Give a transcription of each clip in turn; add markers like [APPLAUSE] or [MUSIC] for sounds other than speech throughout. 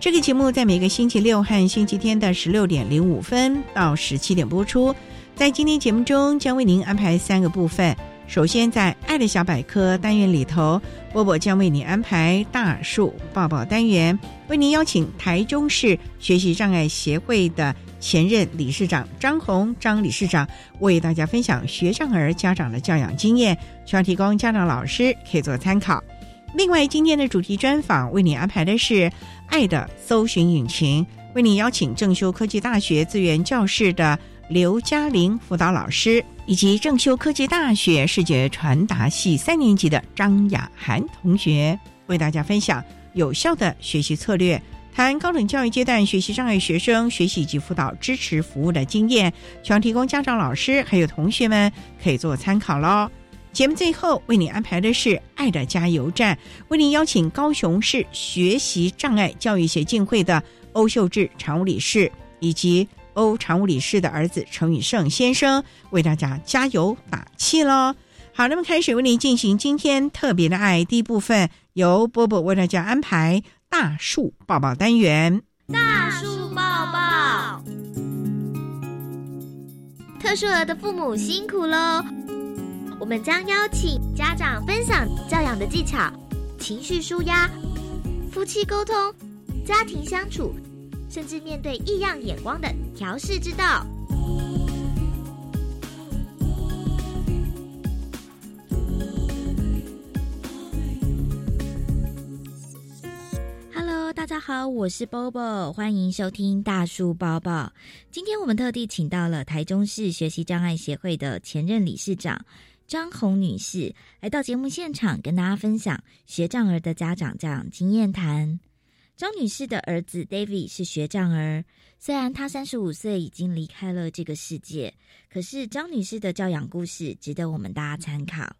这个节目在每个星期六和星期天的十六点零五分到十七点播出。在今天节目中，将为您安排三个部分。首先，在“爱的小百科”单元里头，波波将为您安排“大树抱抱”单元，为您邀请台中市学习障碍协会的前任理事长张红张理事长，为大家分享学障儿家长的教养经验，希望提供家长老师可以做参考。另外，今天的主题专访为你安排的是。爱的搜寻引擎为你邀请正修科技大学资源教室的刘嘉玲辅导老师，以及正修科技大学视觉传达系三年级的张雅涵同学，为大家分享有效的学习策略，谈高等教育阶段学习障碍学生学习及辅导支持服务的经验，希望提供家长、老师还有同学们可以做参考喽。节目最后为你安排的是“爱的加油站”，为您邀请高雄市学习障碍教育协进会的欧秀智常务理事以及欧常务理事的儿子陈宇胜先生为大家加油打气喽。好，那么开始为您进行今天特别的爱第一部分，由波波为大家安排大树抱抱单元。大树抱抱，特殊儿的父母辛苦喽。我们将邀请家长分享教养的技巧、情绪舒压、夫妻沟通、家庭相处，甚至面对异样眼光的调试之道。Hello，大家好，我是 Bobo，欢迎收听大树抱抱。今天我们特地请到了台中市学习障碍协会的前任理事长。张红女士来到节目现场，跟大家分享学障儿的家长教养经验谈。张女士的儿子 David 是学障儿，虽然他三十五岁已经离开了这个世界，可是张女士的教养故事值得我们大家参考。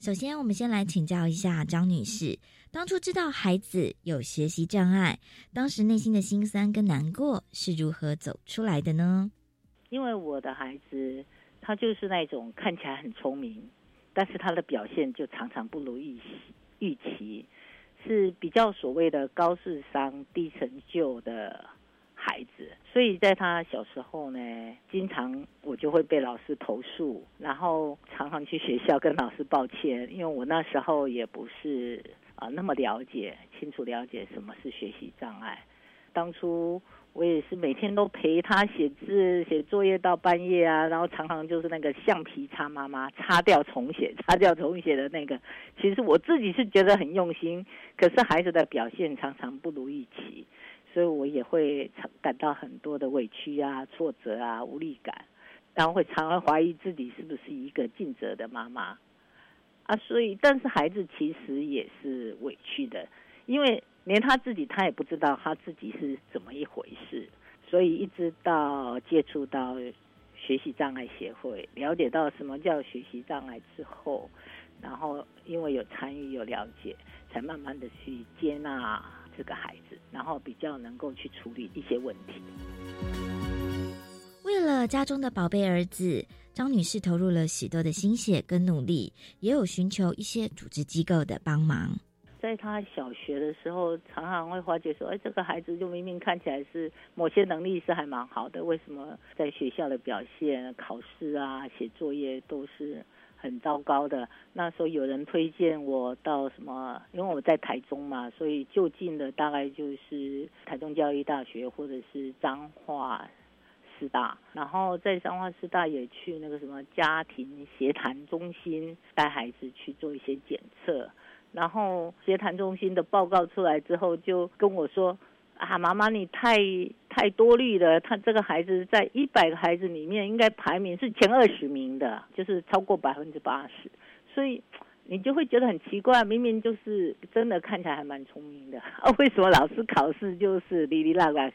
首先，我们先来请教一下张女士，当初知道孩子有学习障碍，当时内心的心酸跟难过是如何走出来的呢？因为我的孩子。他就是那种看起来很聪明，但是他的表现就常常不如预预期，是比较所谓的高智商低成就的孩子。所以在他小时候呢，经常我就会被老师投诉，然后常常去学校跟老师抱歉，因为我那时候也不是啊那么了解清楚了解什么是学习障碍，当初。我也是每天都陪他写字、写作业到半夜啊，然后常常就是那个橡皮擦妈妈擦掉重写、擦掉重写的那个。其实我自己是觉得很用心，可是孩子的表现常常不如预期，所以我也会感到很多的委屈啊、挫折啊、无力感，然后会常常怀疑自己是不是一个尽责的妈妈啊。所以，但是孩子其实也是委屈的，因为。连他自己他也不知道他自己是怎么一回事，所以一直到接触到学习障碍协会，了解到什么叫学习障碍之后，然后因为有参与有了解，才慢慢的去接纳这个孩子，然后比较能够去处理一些问题。为了家中的宝贝儿子，张女士投入了许多的心血跟努力，也有寻求一些组织机构的帮忙。在他小学的时候，常常会发觉说，哎，这个孩子就明明看起来是某些能力是还蛮好的，为什么在学校的表现、考试啊、写作业都是很糟糕的？那时候有人推荐我到什么，因为我在台中嘛，所以就近的大概就是台中教育大学或者是彰化师大，然后在彰化师大也去那个什么家庭协谈中心带孩子去做一些检测。然后协谈中心的报告出来之后，就跟我说：“啊，妈妈你太太多虑了，他这个孩子在一百个孩子里面应该排名是前二十名的，就是超过百分之八十。所以你就会觉得很奇怪，明明就是真的看起来还蛮聪明的，[LAUGHS] 啊，为什么老师考试就是哩哩啦啦，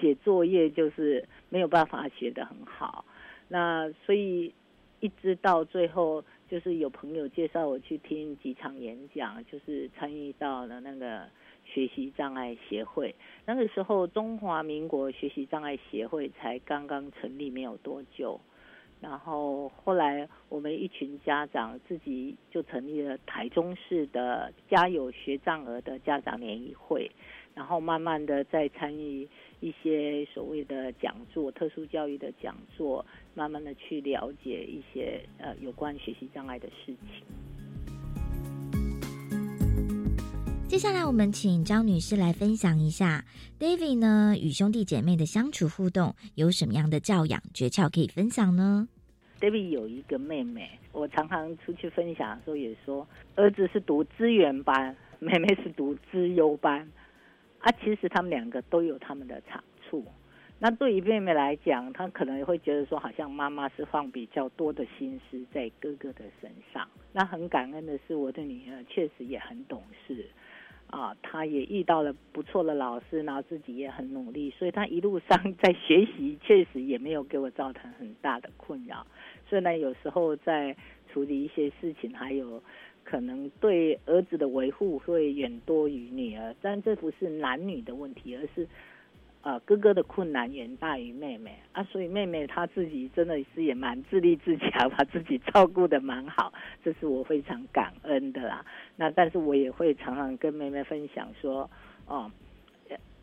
写作业就是没有办法写得很好？那所以一直到最后。”就是有朋友介绍我去听几场演讲，就是参与到了那个学习障碍协会。那个时候，中华民国学习障碍协会才刚刚成立没有多久。然后后来我们一群家长自己就成立了台中市的家有学障儿的家长联谊会，然后慢慢的在参与。一些所谓的讲座、特殊教育的讲座，慢慢的去了解一些呃有关学习障碍的事情。接下来，我们请张女士来分享一下，David 呢与兄弟姐妹的相处互动有什么样的教养诀窍可以分享呢？David 有一个妹妹，我常常出去分享的时候也说，儿子是读资源班，妹妹是读资优班。啊，其实他们两个都有他们的长处。那对于妹妹来讲，她可能会觉得说，好像妈妈是放比较多的心思在哥哥的身上。那很感恩的是，我的女儿确实也很懂事，啊，她也遇到了不错的老师，然后自己也很努力，所以她一路上在学习，确实也没有给我造成很大的困扰。所以呢，有时候在处理一些事情，还有。可能对儿子的维护会远多于女儿，但这不是男女的问题，而是，呃，哥哥的困难远大于妹妹啊，所以妹妹她自己真的是也蛮自立自强，把自己照顾的蛮好，这是我非常感恩的啦。那但是我也会常常跟妹妹分享说，哦，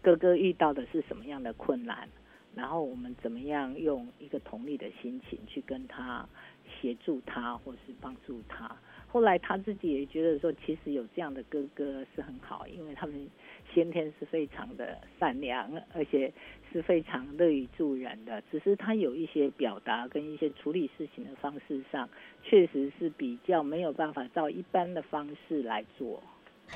哥哥遇到的是什么样的困难，然后我们怎么样用一个同理的心情去跟他协助他，或是帮助他。后来他自己也觉得说，其实有这样的哥哥是很好，因为他们先天是非常的善良，而且是非常乐于助人的。只是他有一些表达跟一些处理事情的方式上，确实是比较没有办法照一般的方式来做。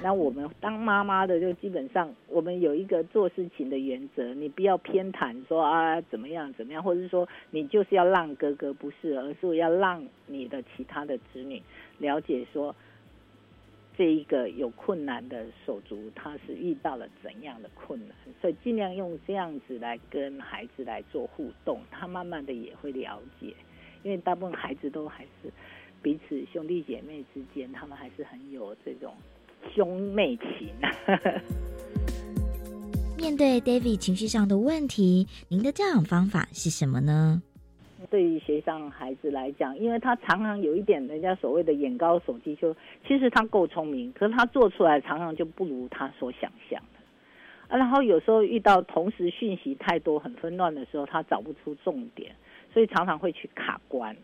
那我们当妈妈的就基本上，我们有一个做事情的原则，你不要偏袒说啊怎么样怎么样，或者是说你就是要让哥哥不是，而是要让你的其他的子女了解说，这一个有困难的手足他是遇到了怎样的困难，所以尽量用这样子来跟孩子来做互动，他慢慢的也会了解，因为大部分孩子都还是彼此兄弟姐妹之间，他们还是很有这种。兄妹情。[LAUGHS] 面对 David 情绪上的问题，您的教养方法是什么呢？对于学上孩子来讲，因为他常常有一点人家所谓的眼高手低，就其实他够聪明，可是他做出来常常就不如他所想象的。啊，然后有时候遇到同时讯息太多、很纷乱的时候，他找不出重点，所以常常会去卡关。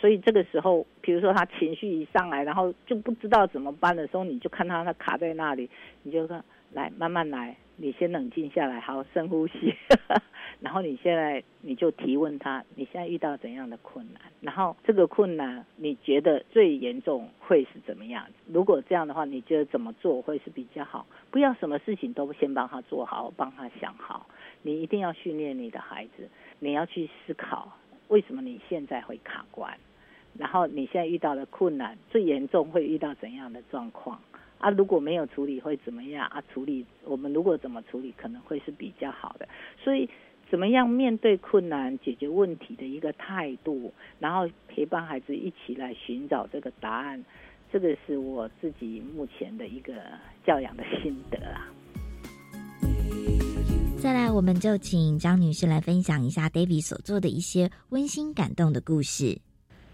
所以这个时候，比如说他情绪一上来，然后就不知道怎么办的时候，你就看他他卡在那里，你就说来慢慢来，你先冷静下来，好深呼吸，[LAUGHS] 然后你现在你就提问他，你现在遇到怎样的困难？然后这个困难你觉得最严重会是怎么样？如果这样的话，你觉得怎么做会是比较好？不要什么事情都先帮他做好，帮他想好，你一定要训练你的孩子，你要去思考为什么你现在会卡关。然后你现在遇到的困难最严重会遇到怎样的状况啊？如果没有处理会怎么样啊？处理我们如果怎么处理可能会是比较好的。所以怎么样面对困难、解决问题的一个态度，然后陪伴孩子一起来寻找这个答案，这个是我自己目前的一个教养的心得啊。再来，我们就请张女士来分享一下 David 所做的一些温馨感动的故事。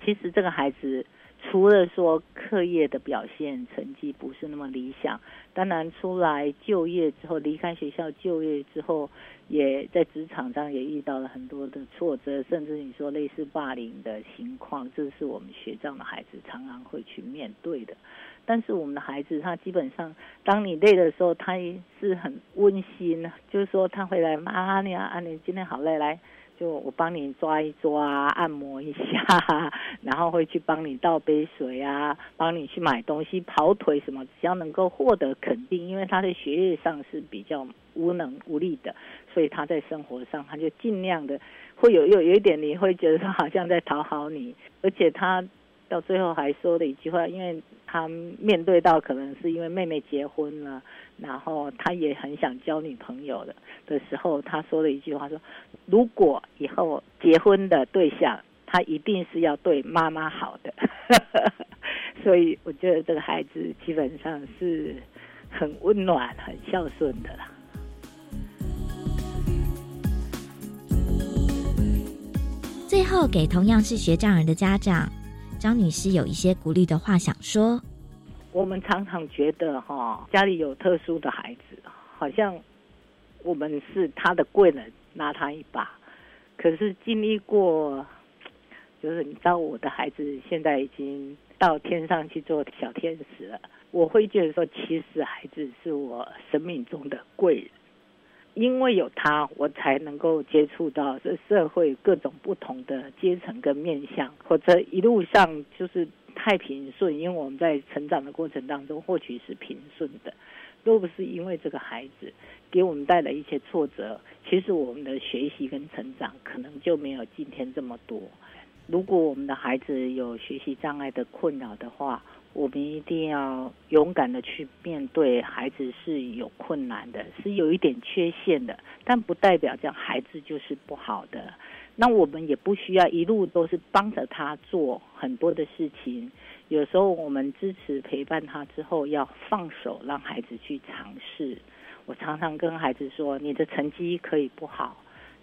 其实这个孩子除了说课业的表现成绩不是那么理想，当然出来就业之后，离开学校就业之后，也在职场上也遇到了很多的挫折，甚至你说类似霸凌的情况，这是我们学长的孩子常常会去面对的。但是我们的孩子，他基本上，当你累的时候，他是很温馨，就是说他会来妈你啊，你今天好累，来，就我帮你抓一抓，按摩一下，[LAUGHS] 然后会去帮你倒杯水啊，帮你去买东西，跑腿什么，只要能够获得肯定，因为他在学业上是比较无能无力的，所以他在生活上他就尽量的会有有有一点，你会觉得他好像在讨好你，而且他。到最后还说了一句话，因为他面对到可能是因为妹妹结婚了，然后他也很想交女朋友的的时候，他说了一句话说：“如果以后结婚的对象，他一定是要对妈妈好的。[LAUGHS] ”所以我觉得这个孩子基本上是很温暖、很孝顺的啦。最后，给同样是学障儿的家长。张女士有一些鼓励的话想说：我们常常觉得哈，家里有特殊的孩子，好像我们是他的贵人，拉他一把。可是经历过，就是你知道，我的孩子现在已经到天上去做小天使了。我会觉得说，其实孩子是我生命中的贵人。因为有他，我才能够接触到这社会各种不同的阶层跟面相，或者一路上就是太平顺。因为我们在成长的过程当中，或许是平顺的。若不是因为这个孩子给我们带来一些挫折，其实我们的学习跟成长可能就没有今天这么多。如果我们的孩子有学习障碍的困扰的话，我们一定要勇敢的去面对，孩子是有困难的，是有一点缺陷的，但不代表这样孩子就是不好的。那我们也不需要一路都是帮着他做很多的事情，有时候我们支持陪伴他之后，要放手让孩子去尝试。我常常跟孩子说，你的成绩可以不好，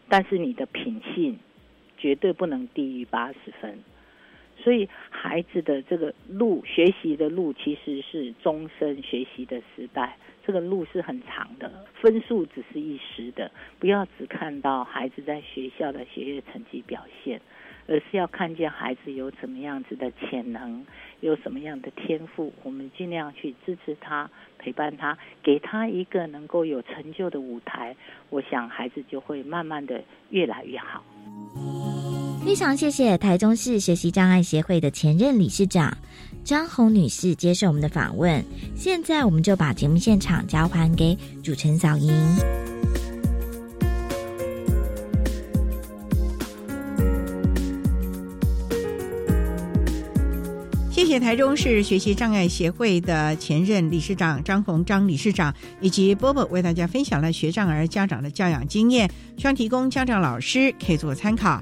但是你的品性绝对不能低于八十分。所以，孩子的这个路，学习的路其实是终身学习的时代。这个路是很长的，分数只是一时的。不要只看到孩子在学校的学业成绩表现，而是要看见孩子有什么样子的潜能，有什么样的天赋。我们尽量去支持他，陪伴他，给他一个能够有成就的舞台。我想，孩子就会慢慢的越来越好。非常谢谢台中市学习障碍协会的前任理事长张红女士接受我们的访问。现在我们就把节目现场交还给主持人小莹。谢谢台中市学习障碍协会的前任理事长张红张理事长以及波波为大家分享了学障儿家长的教养经验，希望提供家长老师可以做参考。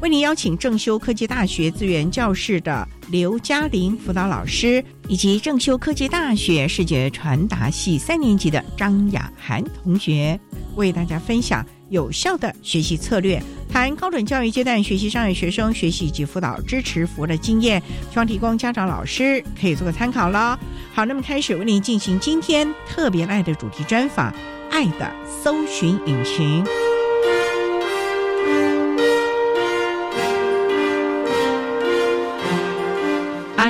为您邀请正修科技大学资源教室的刘嘉玲辅导老师，以及正修科技大学视觉传达系三年级的张雅涵同学。为大家分享有效的学习策略，谈高等教育阶段学习障碍学生学习以及辅导支持服务的经验，希望提供家长老师可以做个参考喽。好，那么开始为您进行今天特别爱的主题专访，《爱的搜寻引擎》，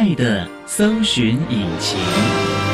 爱的搜寻引擎。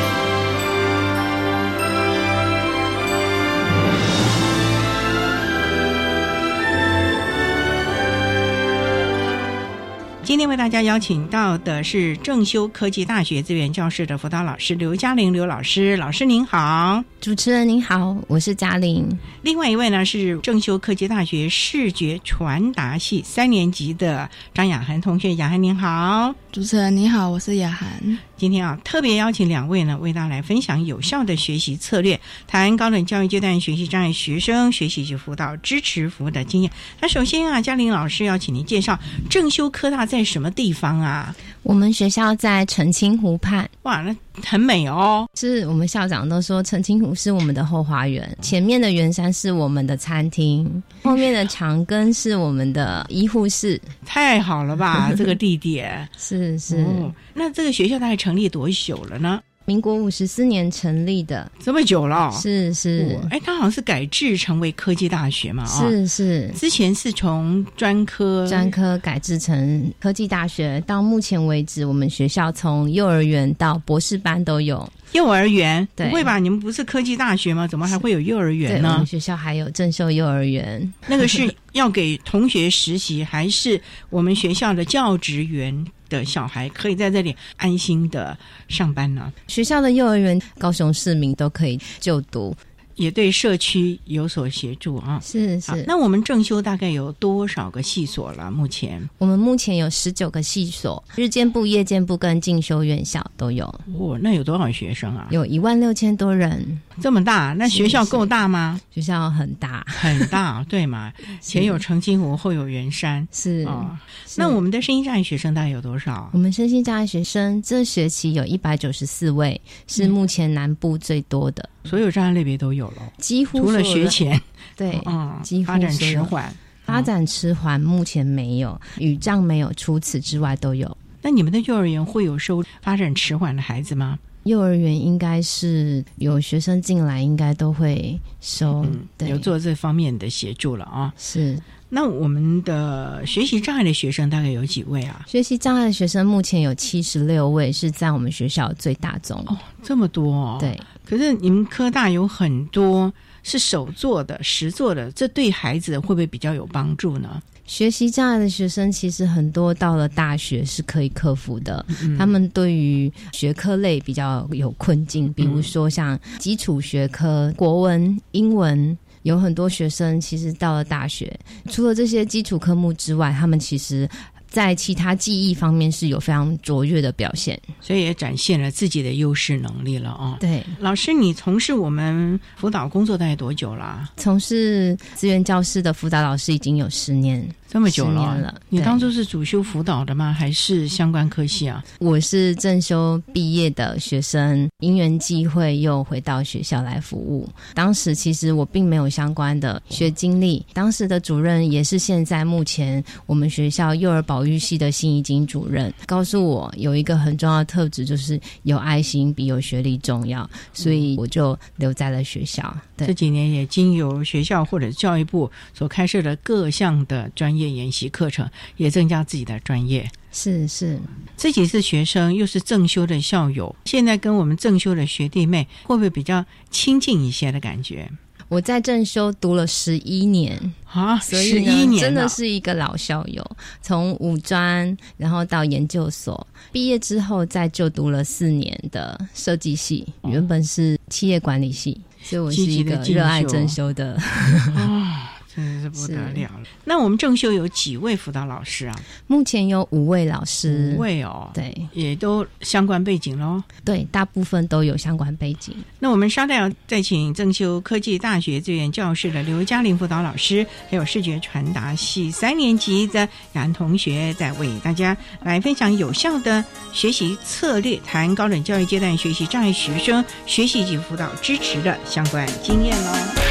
今天为大家邀请到的是正修科技大学资源教室的辅导老师刘嘉玲刘老师，老师您好。主持人您好，我是嘉玲。另外一位呢是正修科技大学视觉传达系三年级的张雅涵同学，雅涵您好。主持人您好，我是雅涵。今天啊，特别邀请两位呢，为大家来分享有效的学习策略，谈高等教育阶段学习障碍学生学习及辅导支持服务的经验。那首先啊，嘉玲老师要请您介绍正修科大在什么地方啊？我们学校在澄清湖畔，哇，那很美哦。是我们校长都说澄清湖是我们的后花园，前面的圆山是我们的餐厅，[LAUGHS] 后面的长庚是我们的医护室。太好了吧，[LAUGHS] 这个地点是是、哦。那这个学校大概成立多久了呢？民国五十四年成立的，这么久了，是是哦。哎，它好像是改制成为科技大学嘛？啊，是是。之前是从专科专科改制成科技大学，到目前为止，我们学校从幼儿园到博士班都有。幼儿园对不会吧？你们不是科技大学吗？怎么还会有幼儿园呢，我们？学校还有正秀幼儿园。那个是要给同学实习，还是我们学校的教职员的小孩可以在这里安心的上班呢？学校的幼儿园，高雄市民都可以就读。也对社区有所协助啊。是是，那我们正修大概有多少个系所了？目前我们目前有十九个系所，日间部、夜间部跟进修院校都有，哦，那有多少学生啊？有一万六千多人。这么大？那学校够大吗？学校很大，很大，[LAUGHS] 对嘛？前有澄清湖，后有圆山。是。哦，那我们的身心障碍学生大概有多少我？们身心障碍学生这学期有一百九十四位，是目前南部最多的，所有障碍类别都有了，几乎除了学前，对。[LAUGHS] 嗯几，乎发展迟缓。发展迟缓目前没有，语障没有，除此之外都有。那你们的幼儿园会有收发展迟缓的孩子吗？幼儿园应该是有学生进来，应该都会收，嗯，对，有做这方面的协助了啊。是那我们的学习障碍的学生大概有几位啊？学习障碍的学生，目前有七十六位，是在我们学校最大宗。哦，这么多哦。。对，可是你们科大有很多是手做的、实做的，这对孩子会不会比较有帮助呢？学习障碍的学生其实很多到了大学是可以克服的。嗯他们对于学科类比较有困境，比如说像基础学科、国文、英文。有很多学生其实到了大学，除了这些基础科目之外，他们其实在其他技艺方面是有非常卓越的表现。所以也展现了自己的优势能力了啊。对，老师，你从事我们辅导工作大概多久了？从事资源教师的辅导老师已经有十年。这么久了你当初是主修辅导的吗？还是相关科系啊？我是正修毕业的学生，因缘际会又回到学校来服务。当时其实我并没有相关的学经历，当时的主任也是现在目前我们学校幼儿保育系的新怡金主任，告诉我有一个很重要的特质，就是有爱心比有学历重要，所以我就留在了学校。对这几年也经由学校或者教育部所开设的各项的专业研习课程，也增加自己的专业。是是，自己是学生，又是正修的校友，现在跟我们正修的学弟妹，会不会比较亲近一些的感觉我在正修读了十一年。啊？所以十一呢，年真的是一个老校友，从五专然后到研究所，毕业之后再就读了四年的设计系，哦原本是企业管理系，所以我是一个热爱正修的。[LAUGHS] 啊，真的是不得了了。那我们正修有几位辅导老师啊？目前有五位老师五，位哦，对也都相关背景喽。对，大部分都有相关背景。那我们稍待要再请正修科技大学资源教室的刘嘉玲辅导老师，还有视觉传达系三年级的杨同学，再为大家来分享有效的学习策略，谈高等教育阶段学习障碍学生学习及辅导支持的相关经验喽。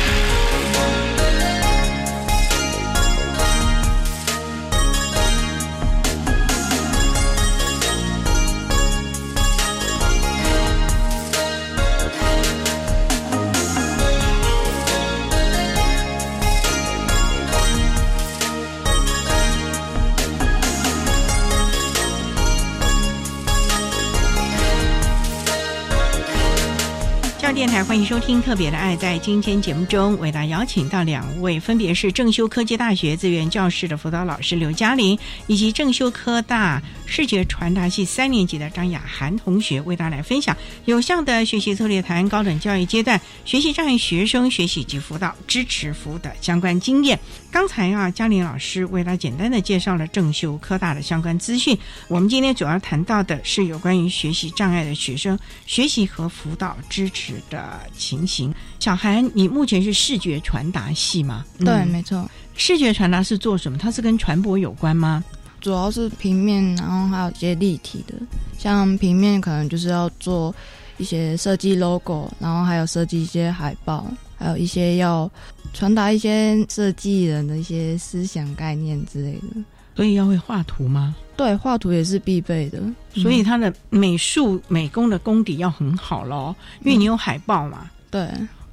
欢迎收听《特别的爱》。在今天节目中，为大家邀请到两位，分别是正修科技大学资源教室的辅导老师刘嘉玲，以及正修科大视觉传达系三年级的张雅涵同学，为大家来分享有效的学习策略，谈高等教育阶段学习障碍学生学习及辅导支持服务的相关经验。刚才啊，嘉玲老师为大家简单的介绍了正修科大的相关资讯。我们今天主要谈到的是有关于学习障碍的学生学习和辅导支持的情形。小韩，你目前是视觉传达系吗？对，嗯没错，视觉传达是做什么？它是跟传播有关吗？主要是平面，然后还有一些立体的，像平面可能就是要做一些设计 logo，然后还有设计一些海报，还有一些要传达一些设计人的一些思想概念之类的。所以要会画图吗？对，画图也是必备的，所以他的美术美工的功底要很好咯，因为你有海报嘛。对。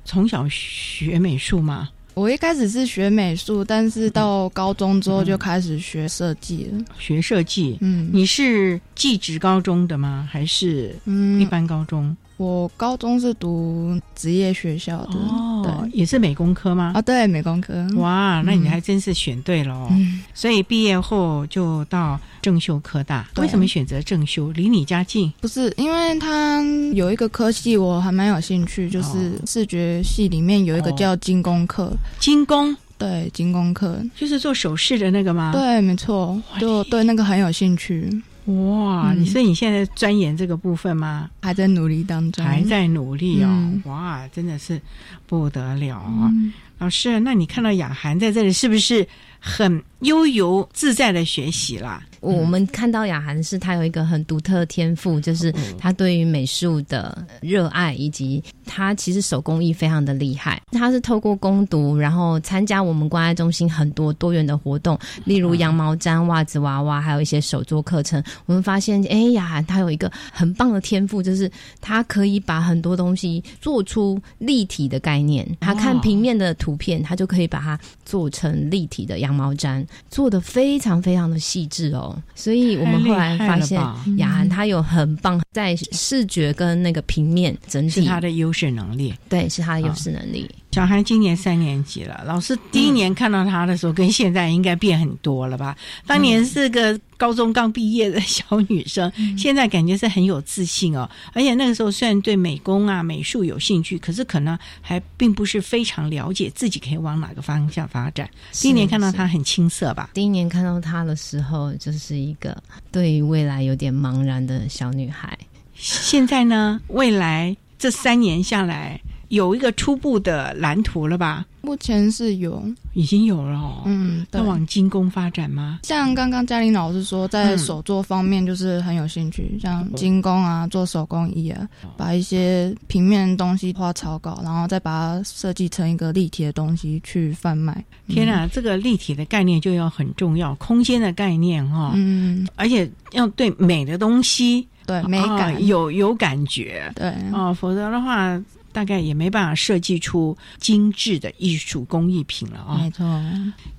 从小学美术吗？我一开始是学美术，但是到高中之后就开始学设计了。学设计，嗯，你是技职高中的吗？还是嗯一般高中？我高中是读职业学校的，哦，对也是美工科吗？啊，对，美工科。哇，那你还真是选对了哦。嗯，所以毕业后就到正修科大，对为什么选择正修？离你家近？不是，因为它有一个科系我还蛮有兴趣，就是哦视觉系里面有一个叫精工课。精工对，精工课，就是做首饰的那个吗？对，没错，就对那个很有兴趣，哇，嗯所以你现在钻研这个部分吗？还在努力当中。还在努力哦。嗯哇，真的是不得了啊！嗯老师，那你看到雅涵在这里，是不是很悠游自在的学习啦？我们看到雅涵是她有一个很独特的天赋，就是她对于美术的热爱，以及她其实手工艺非常的厉害。她是透过攻读，然后参加我们关爱中心很多多元的活动，例如羊毛毡、袜子娃娃，还有一些手作课程。我们发现，哎，雅涵她有一个很棒的天赋，就是她可以把很多东西做出立体的概念。她看平面的图片，她就可以把它做成立体的羊毛毡，做的非常非常的细致哦。所以我们后来发现雅涵她有很棒在视觉跟那个平面整是体，他的优势能力。对，是她的优势能力。小孩今年三年级了，老师第一年看到他的时候，跟现在应该变很多了吧？当年是个高中刚毕业的小女生，现在感觉是很有自信哦。而且那个时候虽然对美工啊、美术有兴趣，可是可能还并不是非常了解自己可以往哪个方向发展。第一年看到他很青涩吧？第一年看到她的时候，就是一个对于未来有点茫然的小女孩。现在呢，未来这三年下来，有一个初步的蓝图了吧？目前是有，已经有了哦。嗯，对要。往精工发展吗？像刚刚嘉玲老师说，在嗯手作方面就是很有兴趣，像精工啊，做手工艺啊，把一些平面的东西画草稿，然后再把它设计成一个立体的东西去贩卖。天哪，这个立体的概念就要很重要，空间的概念哈、嗯，而且要对美的东西对，美感、啊有有感觉对，哦，否则的话，大概也没办法设计出精致的艺术工艺品了啊、没错。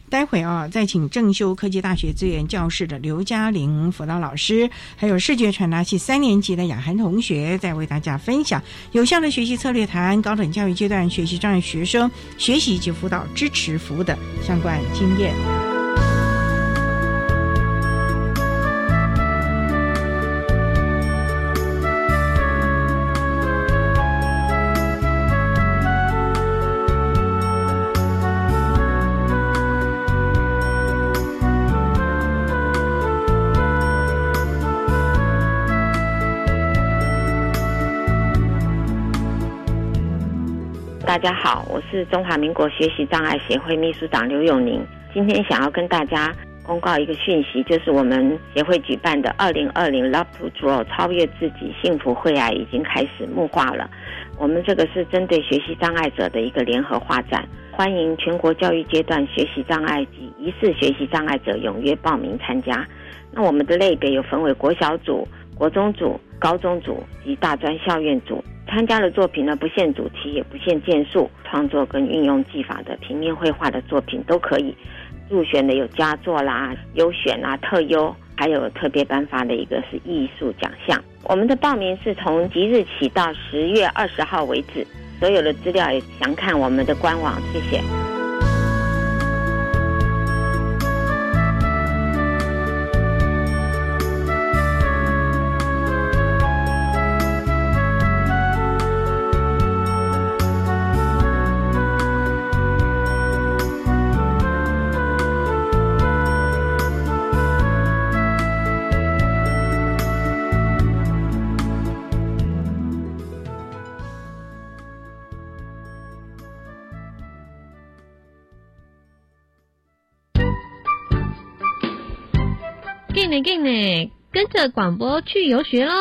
待会啊，再请正修科技大学资源教室的刘嘉玲辅导老师，还有视觉传达系三年级的雅涵同学，再为大家分享有效的学习策略，谈高等教育阶段学习障碍学生学习及辅导支持服务的相关经验。大家好，我是中华民国学习障碍协会秘书长刘永宁。今天想要跟大家公告一个讯息，就是我们协会举办的二零二零 Love to Draw 超越自己幸福会啊已经开始募化了。我们这个是针对学习障碍者的一个联合画展，欢迎全国教育阶段学习障碍及疑似学习障碍者踊跃报名参加。那我们的类别有分为国小组、国中组、高中组及大专校院组。参加的作品呢，不限主题，也不限件数，创作跟运用技法的平面绘画的作品都可以。入选的有佳作啦、优选啦、特优，还有特别颁发的一个是艺术奖项。我们的报名是从即日起到十月二十号为止，所有的资料也详看我们的官网。谢谢。给呢给呢，跟着广播去游学喽！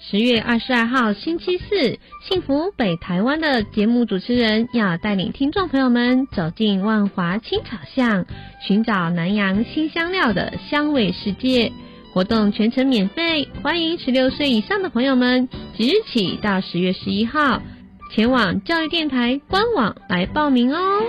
十月二十二号星期四，幸福北台湾的节目主持人要带领听众朋友们走进万华青草巷，寻找南洋新香料的香味世界。活动全程免费，欢迎十六岁以上的朋友们即日起到十月十一号前往教育电台官网来报名哦。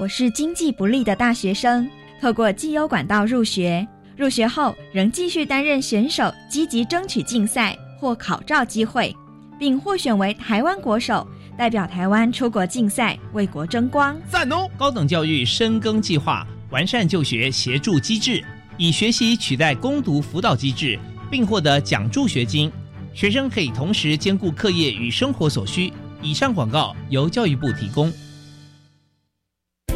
我是经济不利的大学生。透过绩优管道入学，入学后仍继续担任选手，积极争取竞赛或考照机会，并获选为台湾国手，代表台湾出国竞赛，为国争光。赞哦！高等教育深耕计划完善就学协助机制，以学习取代攻读辅导机制，并获得奖助学金，学生可以同时兼顾课业与生活所需。以上广告由教育部提供。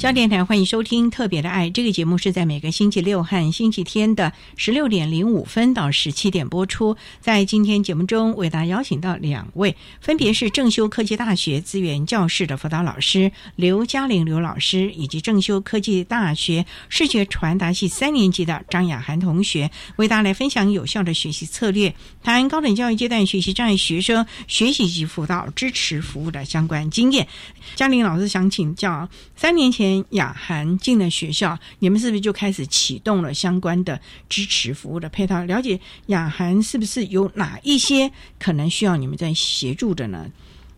焦电台欢迎收听《特别的爱》这个节目，是在每个星期六和星期天的十六点零五分到十七点播出。在今天节目中，为大家邀请到两位，分别是正修科技大学资源教室的辅导老师刘嘉玲刘老师，以及正修科技大学视觉传达系三年级的张雅涵同学，为大家来分享有效的学习策略，谈高等教育阶段学习障碍学生学习及辅导支持服务的相关经验。嘉玲老师想请教，三年前。雅涵进了学校，你们是不是就开始启动了相关的支持服务的配套？了解雅涵是不是有哪一些可能需要你们在协助的呢？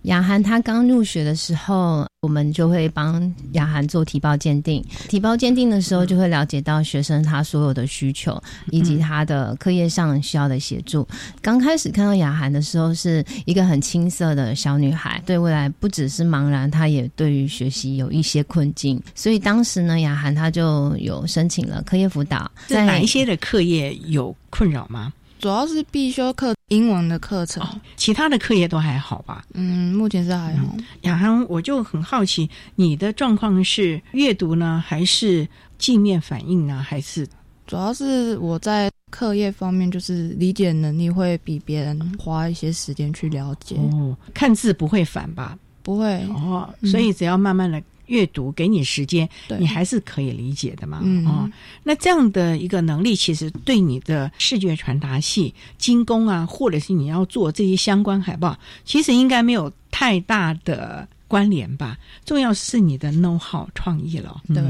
雅涵他刚入学的时候，我们就会帮雅涵做提报鉴定。提报鉴定的时候，就会了解到学生他所有的需求，以及他的课业上需要的协助。刚开始看到雅涵的时候，是一个很青涩的小女孩，对未来不只是茫然，她也对于学习有一些困境。所以当时呢，雅涵她就有申请了课业辅导。在哪一些的课业有困扰吗？主要是必修课英文的课程，其他的课业都还好吧？嗯，目前是还好。雅涵，我就很好奇，你的状况是阅读呢，还是镜面反应呢？还是主要是我在课业方面，就是理解能力会比别人花一些时间去了解。哦，看字不会烦吧？不会哦，所以只要慢慢的。阅读给你时间，你还是可以理解的嘛？哦，那这样的一个能力，其实对你的视觉传达系精工啊，或者是你要做这些相关海报，其实应该没有太大的关联吧？重要是你的 know how 创意了。对，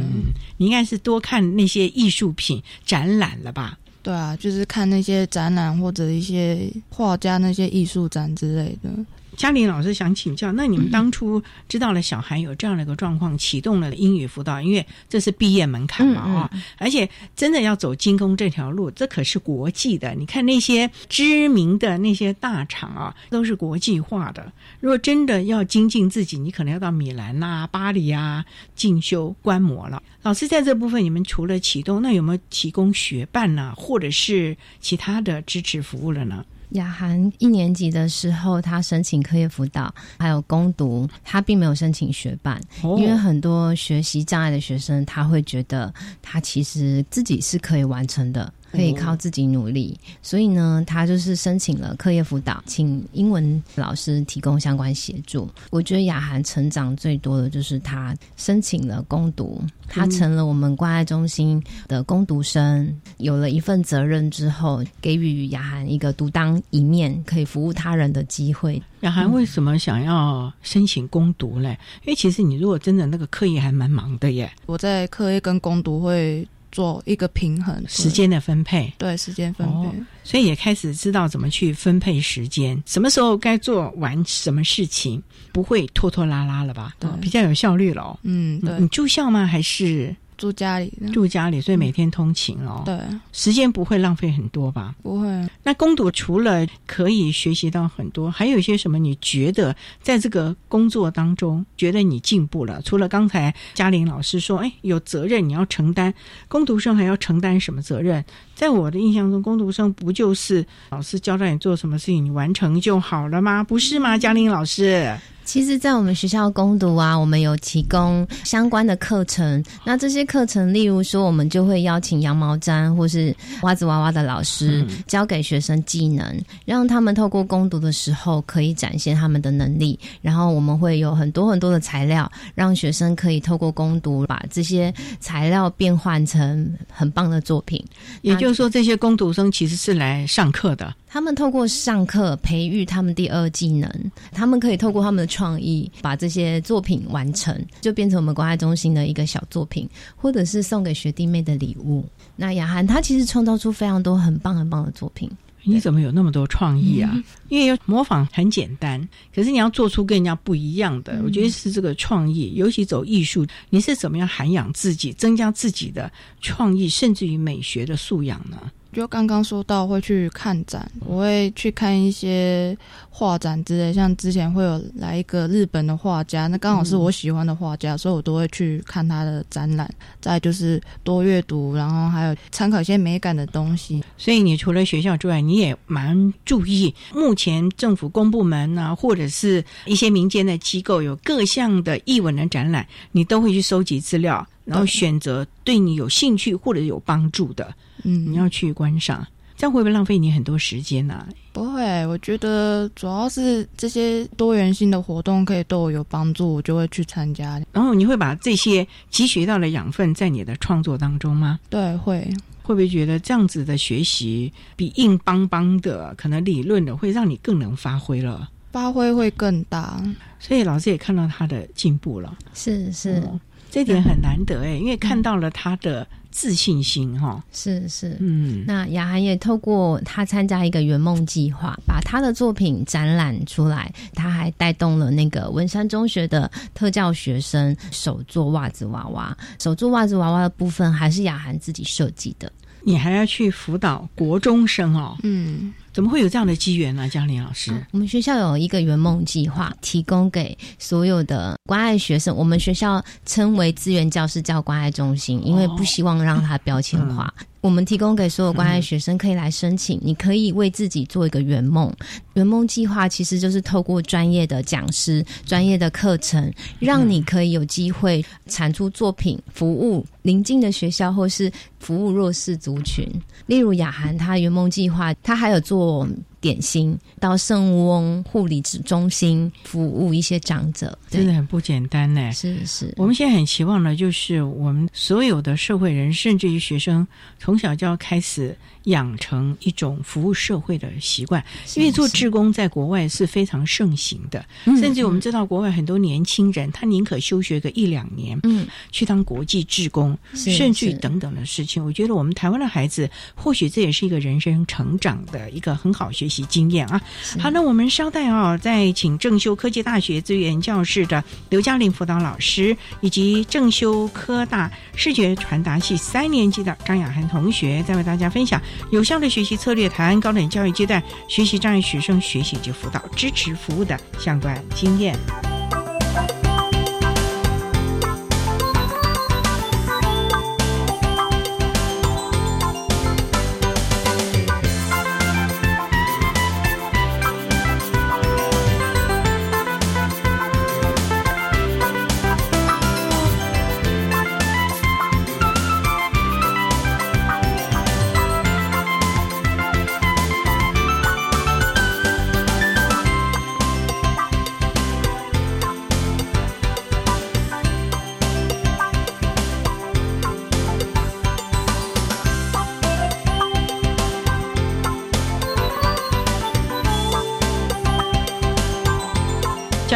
你应该是多看那些艺术品展览了吧？对啊，就是看那些展览或者一些画家那些艺术展之类的。嘉玲老师想请教，那你们当初知道了小孩有这样的一个状况，启动了英语辅导，因为这是毕业门槛嘛啊、而且真的要走精工这条路，这可是国际的。你看那些知名的那些大厂啊，都是国际化的。如果真的要精进自己，你可能要到米兰呐、巴黎啊进修观摩了。老师在这部分，你们除了启动，那有没有提供学伴呢、或者是其他的支持服务了呢？雅涵一年级的时候，他申请课业辅导，还有攻读，他并没有申请学伴，哦因为很多学习障碍的学生，他会觉得他其实自己是可以完成的。可以靠自己努力，所以呢，他就是申请了课业辅导，请英文老师提供相关协助。我觉得雅涵成长最多的就是他申请了攻读，他成了我们关爱中心的攻读生，有了一份责任之后，给予雅涵一个独当一面、可以服务他人的机会。雅涵为什么想要申请攻读嘞？因为其实你如果真的那个课业还蛮忙的耶，我在课业跟攻读会做一个平衡，时间的分配，对时间分配。哦所以也开始知道怎么去分配时间，什么时候该做完什么事情，不会拖拖拉拉了吧？对哦比较有效率了哦。嗯，对，你住校吗？还是住家里的，住家里？所以每天通勤哦。对，时间不会浪费很多吧？不会。那攻读除了可以学习到很多，还有一些什么？你觉得在这个工作当中，觉得你进步了？除了刚才嘉玲老师说，哎，有责任你要承担，攻读生还要承担什么责任？在我的印象中，攻读生不就是老师交代你做什么事情，你完成就好了吗？不是吗？嘉玲老师，其实，在我们学校攻读啊，我们有提供相关的课程。那这些课程，例如说，我们就会邀请羊毛毡或是袜子娃娃的老师，教给学生技能，让他们透过攻读的时候可以展现他们的能力。然后，我们会有很多很多的材料，让学生可以透过攻读，把这些材料变换成很棒的作品。也就是说，这些攻读生其实是来上课的。他们透过上课培育他们第二技能，他们可以透过他们的创意把这些作品完成，就变成我们关爱中心的一个小作品，或者是送给学弟妹的礼物。那雅涵她其实创造出非常多很棒很棒的作品。你怎么有那么多创意啊？因为模仿很简单，可是你要做出跟人家不一样的，我觉得是这个创意。尤其走艺术，你是怎么样涵养自己，增加自己的创意，甚至于美学的素养呢？就刚刚说到会去看展，我会去看一些画展之类，像之前会有来一个日本的画家，那刚好是我喜欢的画家，所以我都会去看他的展览。再就是多阅读，然后还有参考一些美感的东西。所以你除了学校之外，你也蛮注意目前政府公部门啊，或者是一些民间的机构有各项的艺文的展览，你都会去收集资料，然后选择对你有兴趣或者有帮助的，嗯，你要去观赏。这样会不会浪费你很多时间呢、不会，我觉得主要是这些多元性的活动可以对我有帮助，我就会去参加。然后你会把这些汲取到的养分在你的创作当中吗？对，会。会不会觉得这样子的学习比硬邦邦的可能理论的会让你更能发挥了？发挥会更大。所以老师也看到他的进步了，是是、哦这点很难得哎，因为看到了他的自信心哈、是是，嗯，那雅涵也透过他参加一个圆梦计划，把他的作品展览出来。他还带动了那个文山中学的特教学生手做袜子娃娃，手做袜子娃娃的部分还是雅涵自己设计的。你还要去辅导国中生哦，嗯，怎么会有这样的机缘呢？江玲老师，我们学校有一个圆梦计划，提供给所有的关爱学生。我们学校称为资源教师叫关爱中心，因为不希望让它标签化。我们提供给所有关爱学生可以来申请，你可以为自己做一个圆梦。圆梦计划其实就是透过专业的讲师、专业的课程，让你可以有机会产出作品，服务邻近的学校或是服务弱势族群。例如雅涵，他圆梦计划，他还有做点心到圣翁护理中心服务一些长者，真的很不简单呢。是是，我们现在很期望的就是我们所有的社会人，甚至于学生，从小就要开始养成一种服务社会的习惯。因为做志工在国外是非常盛行的，嗯甚至我们知道国外很多年轻人，他宁可休学个一两年，嗯，去当国际志工，甚至于等等的事情。我觉得我们台湾的孩子，或许这也是一个人生成长的一个很好学习习经验啊。好，那我们稍待啊，再请正修科技大学资源教室的刘嘉玲辅导老师，以及正修科大视觉传达系三年级的张雅涵同学，再为大家分享有效的学习策略，谈高等教育阶段学习障碍学生学习及辅导支持服务的相关经验。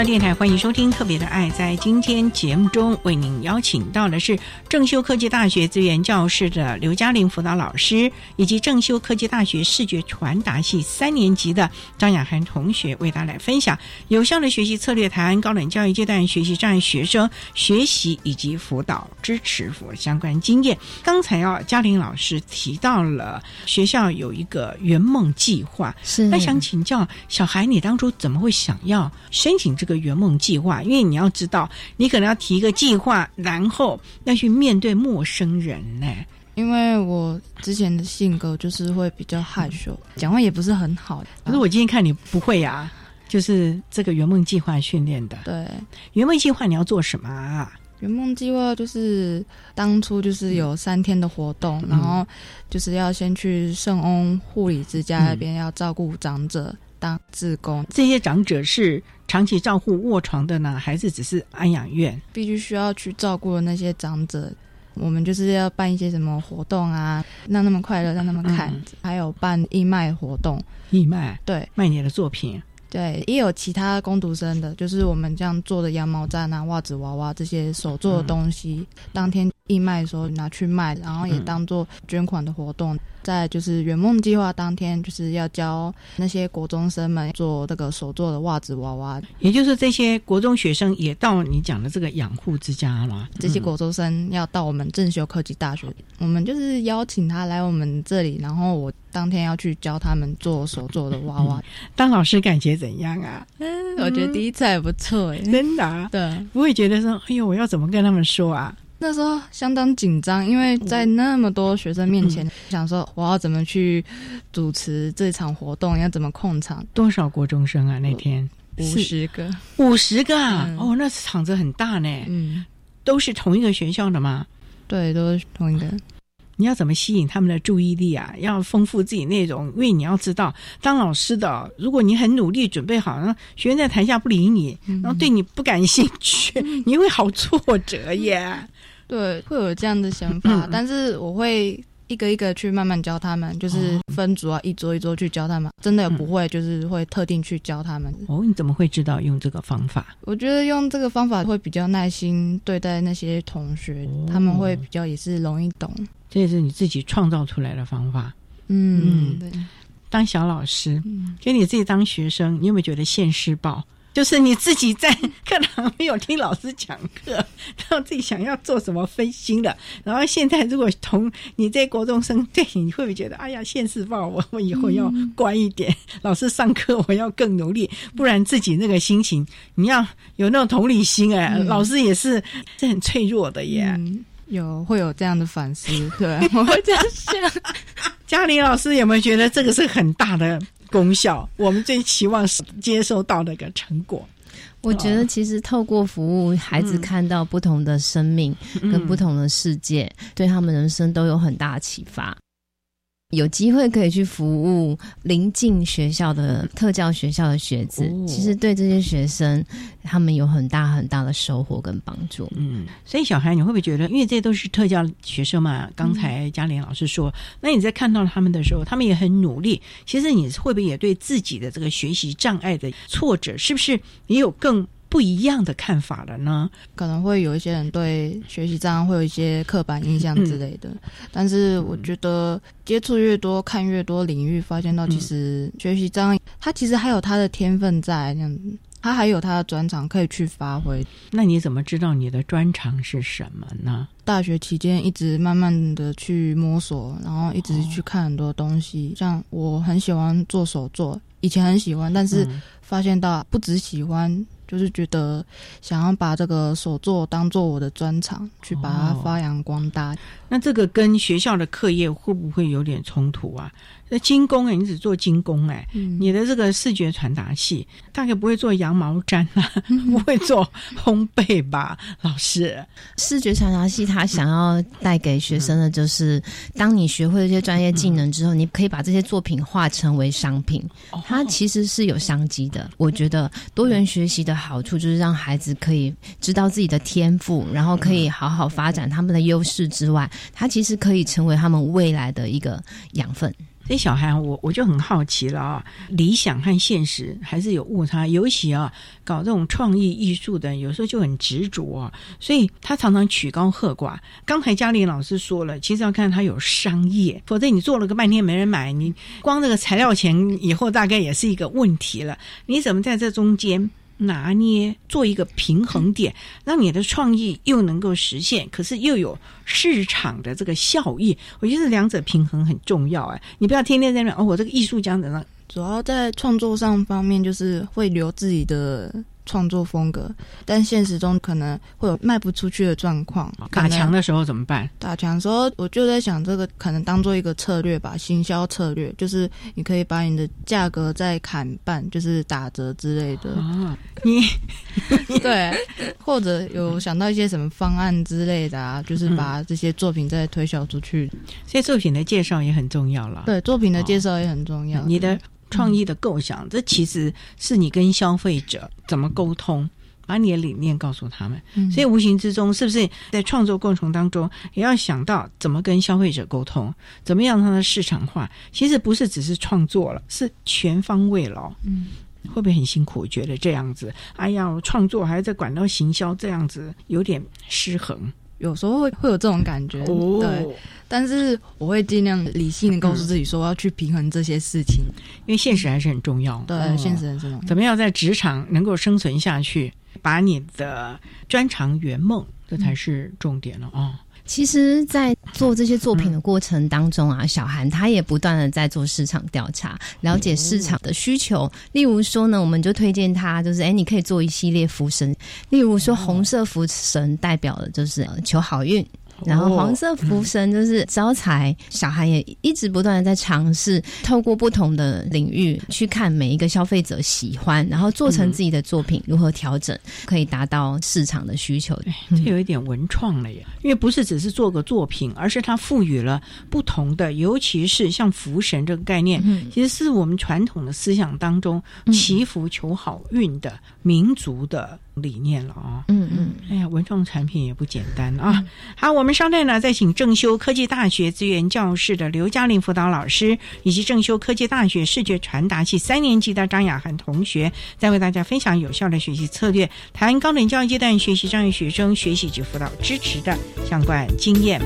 电台欢迎收听《特别的爱》。在今天节目中，为您邀请到的是正修科技大学资源教室的刘嘉玲辅导老师，以及正修科技大学视觉传达系三年级的张雅涵同学，为大家来分享有效的学习策略，谈高等教育阶段学习障碍学生学习以及辅导支持相关经验。刚才啊，嘉玲老师提到了学校有一个圆梦计划，是那想请教小孩，你当初怎么会想要申请这个圆梦计划？因为你要知道，你可能要提一个计划，然后要去面对陌生人呢。因为我之前的性格就是会比较害羞，讲话也不是很好。可是我今天看你不会呀、就是这个圆梦计划训练的。对，圆梦计划你要做什么啊？圆梦计划就是当初就是有三天的活动，然后就是要先去圣翁护理之家那边要照顾长者当志工，这些长者是长期照护卧床的呢，还是只是安养院？必须需要去照顾的那些长者。我们就是要办一些什么活动啊，让他们快乐，让他们看，还有办义卖活动，义卖对卖你的作品。对，也有其他工读生的，就是我们这样做的羊毛毡啊、袜子娃娃这些手做的东西，当天义卖的时候拿去卖，然后也当做捐款的活动。在就是圆梦计划当天，就是要教那些国中生们做这个手做的袜子娃娃，也就是这些国中学生也到你讲的这个养护之家了。这些国中生要到我们正修科技大学，我们就是邀请他来我们这里，然后我当天要去教他们做手做的娃娃。当老师感觉怎样啊？嗯，我觉得第一次还不错哎，真的、啊。对，不会觉得说，哎呦，我要怎么跟他们说啊？那时候相当紧张，因为在那么多学生面前，想说我要怎么去主持这场活动，要怎么控场。多少国中生啊？那天五十个，五十个啊！哦，那场子很大呢。嗯，都是同一个学校的吗？对，都是同一个。你要怎么吸引他们的注意力啊？要丰富自己内容，因为你要知道，当老师的，如果你很努力准备好，然后学员在台下不理你，然后对你不感兴趣，你会好挫折耶。对，会有这样的想法，但是我会一个一个去慢慢教他们，就是分组啊，一桌一桌去教他们。真的不会，就是会特定去教他们。哦，你怎么会知道用这个方法？我觉得用这个方法会比较耐心对待那些同学，他们会比较也是容易懂。这也是你自己创造出来的方法。嗯，对。当小老师，给你自己当学生，你有没有觉得现世报？就是你自己在课堂没有听老师讲课，然后自己想要做什么分心了。然后现在如果同你在国中生对你，会不会觉得哎呀，现世报我我以后要乖一点，[LAUGHS] 老师上课我要更努力，不然自己那个心情你要有那种同理心哎、老师也是是很脆弱的耶。有会有这样的反思，对，[LAUGHS] 我会这样想。[LAUGHS] 嘉玲老师有没有觉得这个是很大的功效？我们最期望接收到那个成果。我觉得其实透过服务，孩子看到不同的生命跟不同的世界，对他们人生都有很大的启发。有机会可以去服务临近学校的特教学校的学子，哦其实对这些学生他们有很大很大的收获跟帮助。嗯，所以小孩你会不会觉得，因为这都是特教学生嘛？刚才嘉玲老师说，那你在看到他们的时候，他们也很努力。其实你会不会也对自己的这个学习障碍的挫折，是不是也有更不不一样的看法了呢？可能会有一些人对学习障碍会有一些刻板印象之类的，但是我觉得接触越多、看越多领域，发现到其实学习障碍他其实还有他的天分在，这样子，他还有他的专长可以去发挥。那你怎么知道你的专长是什么呢？大学期间一直慢慢的去摸索，然后一直去看很多东西，像我很喜欢做手作，以前很喜欢，但是发现到不只喜欢。就是觉得想要把这个手作当做我的专长，去把它发扬光大。那这个跟学校的课业会不会有点冲突啊？那精工哎，你只做精工哎，你的这个视觉传达系大概不会做羊毛毡啊，[LAUGHS] 不会做烘焙吧？老师，视觉传达系他想要带给学生的就是，当你学会这些专业技能之后，你可以把这些作品化成为商品，它其实是有商机的。我觉得多元学习的好处就是让孩子可以知道自己的天赋，然后可以好好发展他们的优势之外，它其实可以成为他们未来的一个养分。这小孩，我我就很好奇了啊！理想和现实还是有误差，尤其啊，搞这种创意艺术的，有时候就很执着，所以他常常曲高和寡。刚才嘉玲老师说了，其实要看他有商业，否则你做了个半天没人买，你光这个材料钱以后大概也是一个问题了。你怎么在这中间？拿捏做一个平衡点，让你的创意又能够实现，可是又有市场的这个效益。我觉得两者平衡很重要哎，你不要天天在那哦，我这个艺术家怎样？主要在创作上方面，就是会留自己的。创作风格，但现实中可能会有卖不出去的状况。打墙的时候怎么办？打墙的时候，我就在想，这个可能当做一个策略吧，行销策略，就是你可以把你的价格再砍半，就是打折之类的。啊，你 [LAUGHS] 对，或者有想到一些什么方案之类的啊，就是把这些作品再推销出去。这些作品的介绍也很重要了。对，作品的介绍也很重要。你的。创意的构想，这其实是你跟消费者怎么沟通，把你的理念告诉他们。所以无形之中，是不是在创作过程当中，也要想到怎么跟消费者沟通，怎么样让它市场化？其实不是只是创作了，是全方位了。嗯，会不会很辛苦？我觉得这样子，哎呀，创作还在管到行销，这样子有点失衡。有时候会会有这种感觉，对。但是我会尽量理性的告诉自己说，我要去平衡这些事情，因为现实还是很重要。对，现实很重要。怎么样在职场能够生存下去，把你的专长圆梦，这才是重点了啊。其实，在做这些作品的过程当中啊，小韩他也不断的在做市场调查，了解市场的需求。例如说呢，我们就推荐他，就是哎，你可以做一系列福神。例如说，红色福神代表的就是求好运。然后黄色福神就是招财，小孩也一直不断的在尝试，透过不同的领域去看每一个消费者喜欢，然后做成自己的作品，如何调整可以达到市场的需求。这有一点文创了耶，因为不是只是做个作品，而是它赋予了不同的，尤其是像福神这个概念，其实是我们传统的思想当中祈福求好运的民族的。理念了啊，嗯嗯，哎呀，文创产品也不简单啊。好，我们稍待呢，再请正修科技大学资源教室的刘嘉玲辅导老师，以及正修科技大学视觉传达系三年级的张雅涵同学，再为大家分享有效的学习策略，谈高等教育阶段学习障碍学生学习及辅导支持的相关经验。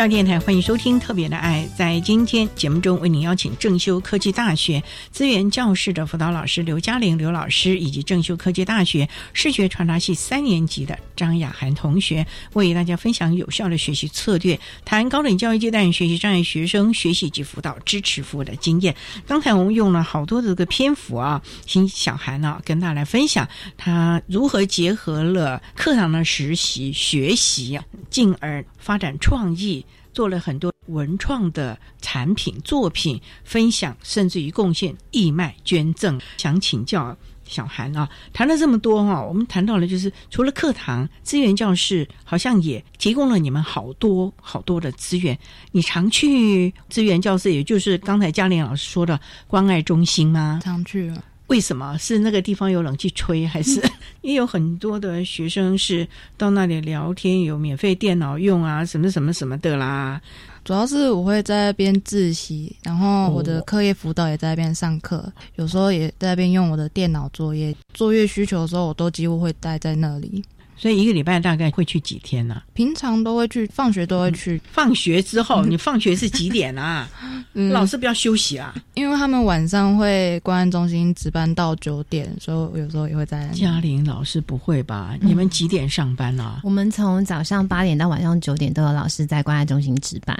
教育电台欢迎收听《特别的爱》。在今天节目中，为您邀请正修科技大学资源教室的辅导老师刘嘉玲刘老师，以及正修科技大学视觉传达系三年级的张雅涵同学，为大家分享有效的学习策略，谈高等教育阶段学习障碍学生学习及辅导支持服务的经验。刚才我们用了好多的这个篇幅啊，请小涵呢跟大家来分享他如何结合了课堂的实习学习，进而发展创意。做了很多文创的产品作品分享，甚至于贡献义卖捐赠。想请教小韩啊，谈了这么多哈，我们谈到了就是除了课堂资源教室，好像也提供了你们好多好多的资源。你常去资源教室，也就是刚才嘉玲老师说的关爱中心吗？常去。为什么是那个地方有冷气吹，还是 [LAUGHS] 也有很多的学生是到那里聊天，有免费电脑用啊，什么什么什么的啦？主要是我会在那边自习，然后我的课业辅导也在那边上课，有时候也在那边用我的电脑作业。作业需求的时候，我都几乎会待在那里。所以一个礼拜大概会去几天呢？平常都会去，放学都会去。放学之后，你放学是几点啊？[LAUGHS] 老师不要休息啊？因为他们晚上会关爱中心值班到九点，所以我有时候也会在。嘉玲老师不会吧？你们几点上班啊？我们从早上八点到晚上九点都有老师在关爱中心值班。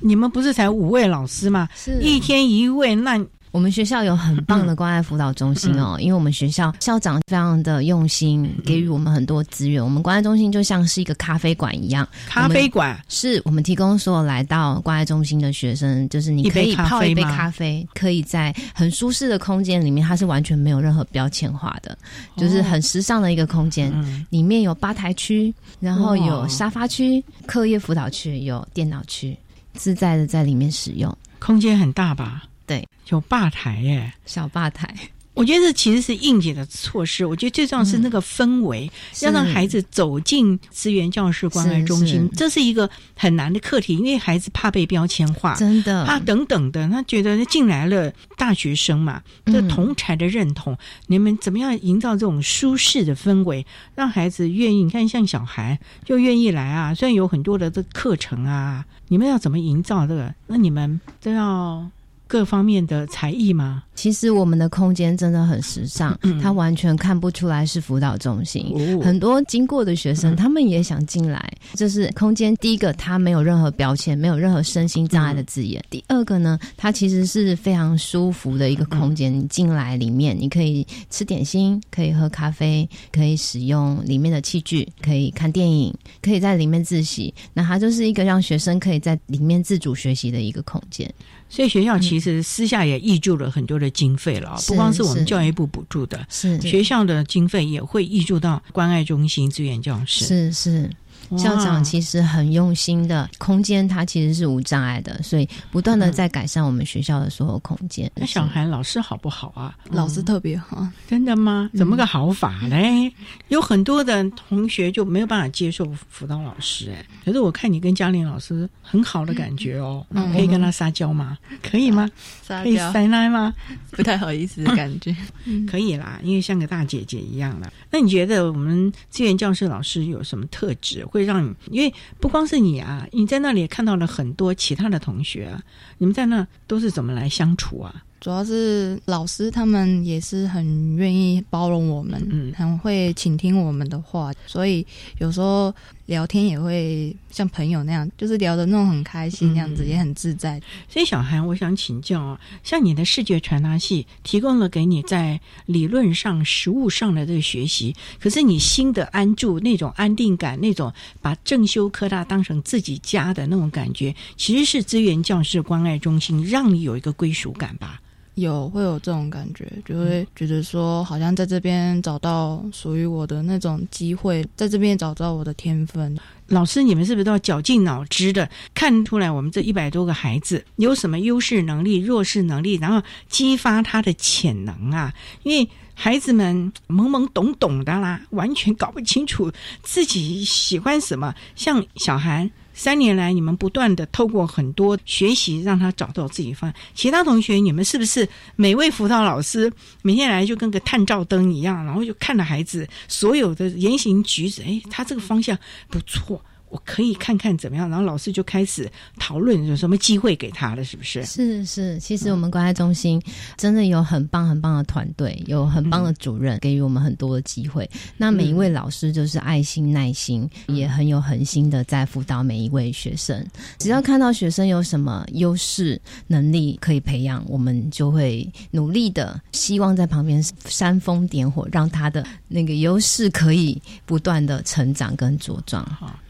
你们不是才五位老师吗？是一天一位，那。我们学校有很棒的关爱辅导中心哦，因为我们学校校长非常的用心，给予我们很多资源。我们关爱中心就像是一个咖啡馆一样，咖啡馆？是我们提供所有来到关爱中心的学生，就是你可以泡一杯咖啡，可以在很舒适的空间里面，它是完全没有任何标签化的，就是很时尚的一个空间。里面有吧台区，然后有沙发区、课业辅导区、有电脑区，自在的在里面使用，空间很大吧？对，有吧台耶，小吧台。我觉得这其实是应景的措施。我觉得最重要是那个氛围，要让孩子走进资源教室关爱中心，这是一个很难的课题，因为孩子怕被标签化，真的怕等等的。他觉得进来了大学生嘛，这同才的认同，你们怎么样营造这种舒适的氛围，让孩子愿意？你看，像小孩就愿意来啊。虽然有很多的这课程啊，你们要怎么营造这个？那你们都要。各方面的才艺吗？其实我们的空间真的很时尚，它完全看不出来是辅导中心。很多经过的学生，他们也想进来。就是空间，第一个它没有任何标签，没有任何身心障碍的字眼。第二个呢，它其实是非常舒服的一个空间。你进来里面，你可以吃点心，可以喝咖啡，可以使用里面的器具，可以看电影，可以在里面自习。那它就是一个让学生可以在里面自主学习的一个空间。所以学校其实私下也挹注了很多的经费了，不光是我们教育部补助的，是学校的经费也会挹注到关爱中心资源教室。是是。校长其实很用心的，空间它其实是无障碍的，所以不断的在改善我们学校的所有空间。那小韩老师好不好啊？老师特别好，真的吗？怎么个好法嘞？有很多的同学就没有办法接受辅导老师，哎，可是我看你跟嘉玲老师很好的感觉哦，可以跟他撒娇吗？可以吗？可以塞奶吗？不太好意思的感觉，[LAUGHS] 可以啦，因为像个大姐姐一样的。那你觉得我们资源教室老师有什么特质？会让你，因为不光是你啊，你在那里也看到了很多其他的同学啊，你们在那都是怎么来相处啊？主要是老师他们也是很愿意包容我们，嗯，很会倾听我们的话，所以有时候聊天也会像朋友那样，就是聊的那种很开心，那样子也很自在。所以小韩，我想请教啊，像你的视觉传达系提供了给你在理论上、实物上的这个学习，可是你心的安住那种安定感，那种把正修科大当成自己家的那种感觉，其实是资源教室关爱中心让你有一个归属感吧。有会有这种感觉，就会觉得说，好像在这边找到属于我的那种机会，在这边找到我的天分。老师，你们是不是都要绞尽脑汁的看出来我们这一百多个孩子有什么优势能力、弱势能力，然后激发他的潜能啊？因为孩子们懵懵懂懂的啦，完全搞不清楚自己喜欢什么。像小韩。三年来，你们不断的透过很多学习，让他找到自己方向。其他同学，你们是不是每位辅导老师每天来就跟个探照灯一样，然后就看着孩子所有的言行举止？哎，他这个方向不错，我可以看看怎么样，然后老师就开始讨论有什么机会给他了，是不是？是是，其实我们关爱中心真的有很棒很棒的团队，有很棒的主任，给予我们很多的机会。那每一位老师就是爱心、耐心，也很有恒心的在辅导每一位学生。只要看到学生有什么优势能力可以培养，我们就会努力的，希望在旁边煽风点火，让他的那个优势可以不断的成长跟茁壮。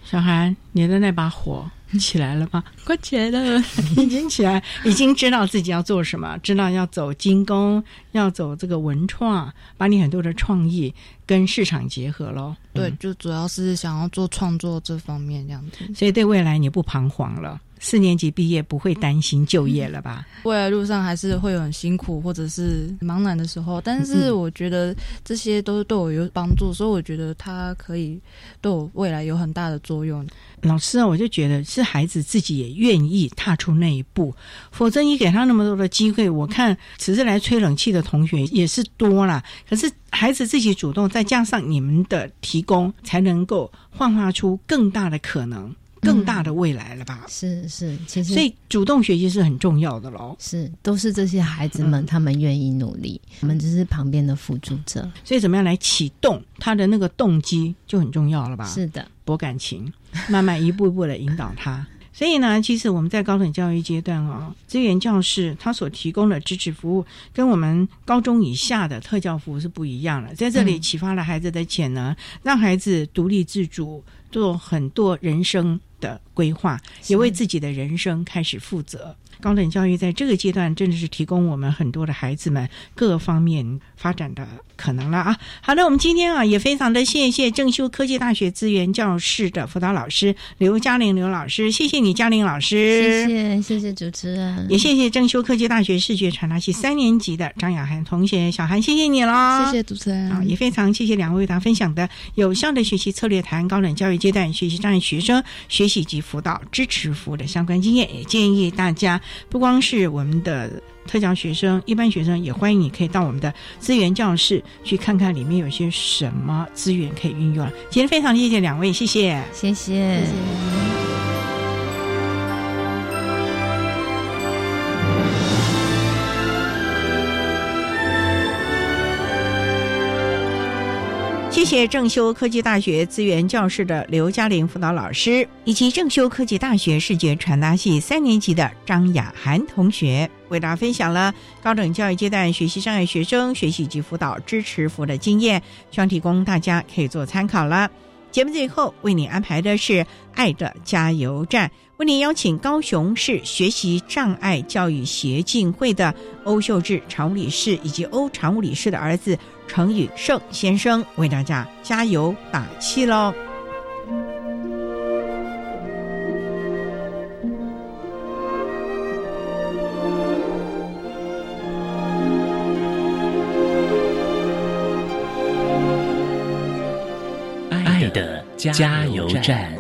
好，小韩，你的那把火起来了吗？[LAUGHS] 快起来了，[LAUGHS] 已经起来，已经知道自己要做什么，知道要走精工，要走这个文创，把你很多的创意跟市场结合喽。对，就主要是想要做创作这方面这样子，所以对未来你不彷徨了。四年级毕业不会担心就业了吧？[LAUGHS] 未来路上还是会有很辛苦或者是茫然的时候，但是我觉得这些都是对我有帮助，所以我觉得它可以对我未来有很大的作用。老师啊，我就觉得是孩子自己也愿意踏出那一步，否则你给他那么多的机会，我看只是来吹冷气的同学也是多啦。可是孩子自己主动，再加上你们的提供，才能够幻化出更大的可能。更大的未来了吧？是是，其实所以主动学习是很重要的喽。是，都是这些孩子们，他们愿意努力，我们只是旁边的辅助者。所以怎么样来启动他的那个动机就很重要了吧？是的，博感情，慢慢一步一步的引导他。[LAUGHS] 所以呢，其实我们在高等教育阶段啊，资源教室他所提供的支持服务，跟我们高中以下的特教服务是不一样的。在这里启发了孩子的潜能，让孩子独立自主，做很多人生的规划，也为自己的人生开始负责。高等教育在这个阶段真的是提供我们很多的孩子们各方面发展的可能了啊！好的，我们今天啊也非常的谢谢正修科技大学资源教室的辅导老师刘嘉玲刘老师，谢谢你嘉玲老师，谢谢谢谢主持人，也谢谢正修科技大学视觉传达系三年级的张雅涵同学，小涵谢谢你了，谢谢主持人啊，也非常谢谢两位为大家分享的有效的学习策略谈高等教育阶段学习障碍学生学习及辅导支持服务的相关经验，也建议大家。不光是我们的特教学生，一般学生也欢迎你可以到我们的资源教室去看看里面有些什么资源可以运用。今天非常谢谢两位，谢谢，谢谢。谢谢谢谢正修科技大学资源教室的刘嘉玲辅导老师，以及正修科技大学视觉传达系三年级的张雅涵同学，为大家分享了高等教育阶段学习障碍学生学习及辅导支持服务的经验，希望提供大家可以做参考了。节目最后为你安排的是《爱的加油站》，为您邀请高雄市学习障碍教育协进会的欧秀智常务理事以及欧常务理事的儿子程宇胜先生为大家加油打气喽。爱的加油站。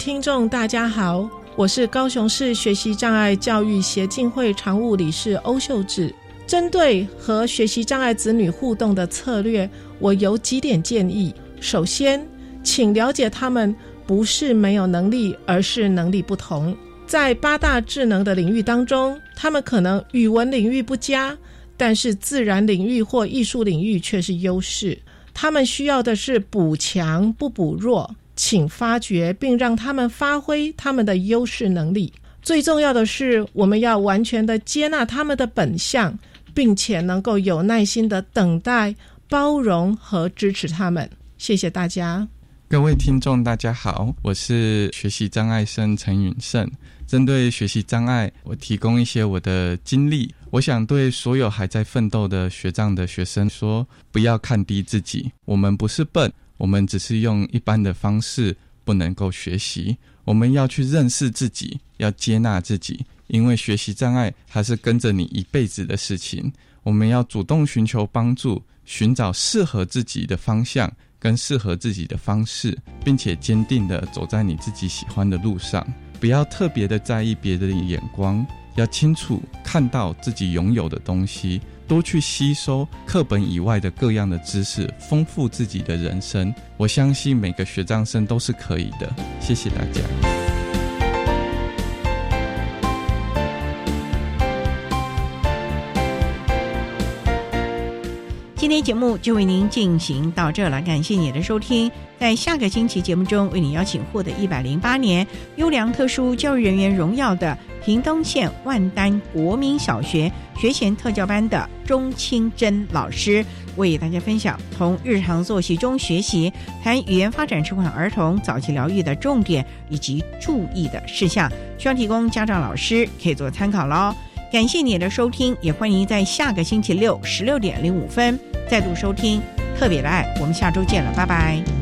听众，大家好，我是高雄市学习障碍教育协进会常务理事欧秀智。针对和学习障碍子女互动的策略，我有几点建议。首先，请了解他们不是没有能力，而是能力不同。在八大智能的领域当中，他们可能语文领域不佳，但是自然领域或艺术领域却是优势。他们需要的是补强，不补弱。请发掘并让他们发挥他们的优势能力。最重要的是，我们要完全的接纳他们的本相，并且能够有耐心的等待、包容和支持他们。谢谢大家。各位听众，大家好，我是学习障碍生陈允胜。针对学习障碍，我提供一些我的经历。我想对所有还在奋斗的学障的学生说：不要看低自己，我们不是笨。我们只是用一般的方式不能够学习，我们要去认识自己，要接纳自己，因为学习障碍还是跟着你一辈子的事情。我们要主动寻求帮助，寻找适合自己的方向跟适合自己的方式，并且坚定的走在你自己喜欢的路上，不要特别的在意别人的眼光，要清楚看到自己拥有的东西。多去吸收课本以外的各样的知识，丰富自己的人生。我相信每个学长生都是可以的。谢谢大家。今天节目就为您进行到这了，感谢你的收听。在下个星期节目中，为你邀请获得一百零八年优良特殊教育人员荣耀的屏东县万丹国民小学学前特教班的钟清珍老师，为大家分享从日常作息中学习，谈语言发展迟缓儿童早期疗愈的重点以及注意的事项，希望提供家长老师可以做参考喽。感谢你的收听，也欢迎在下个星期六十六点零五分再度收听特别的爱。我们下周见了，拜拜。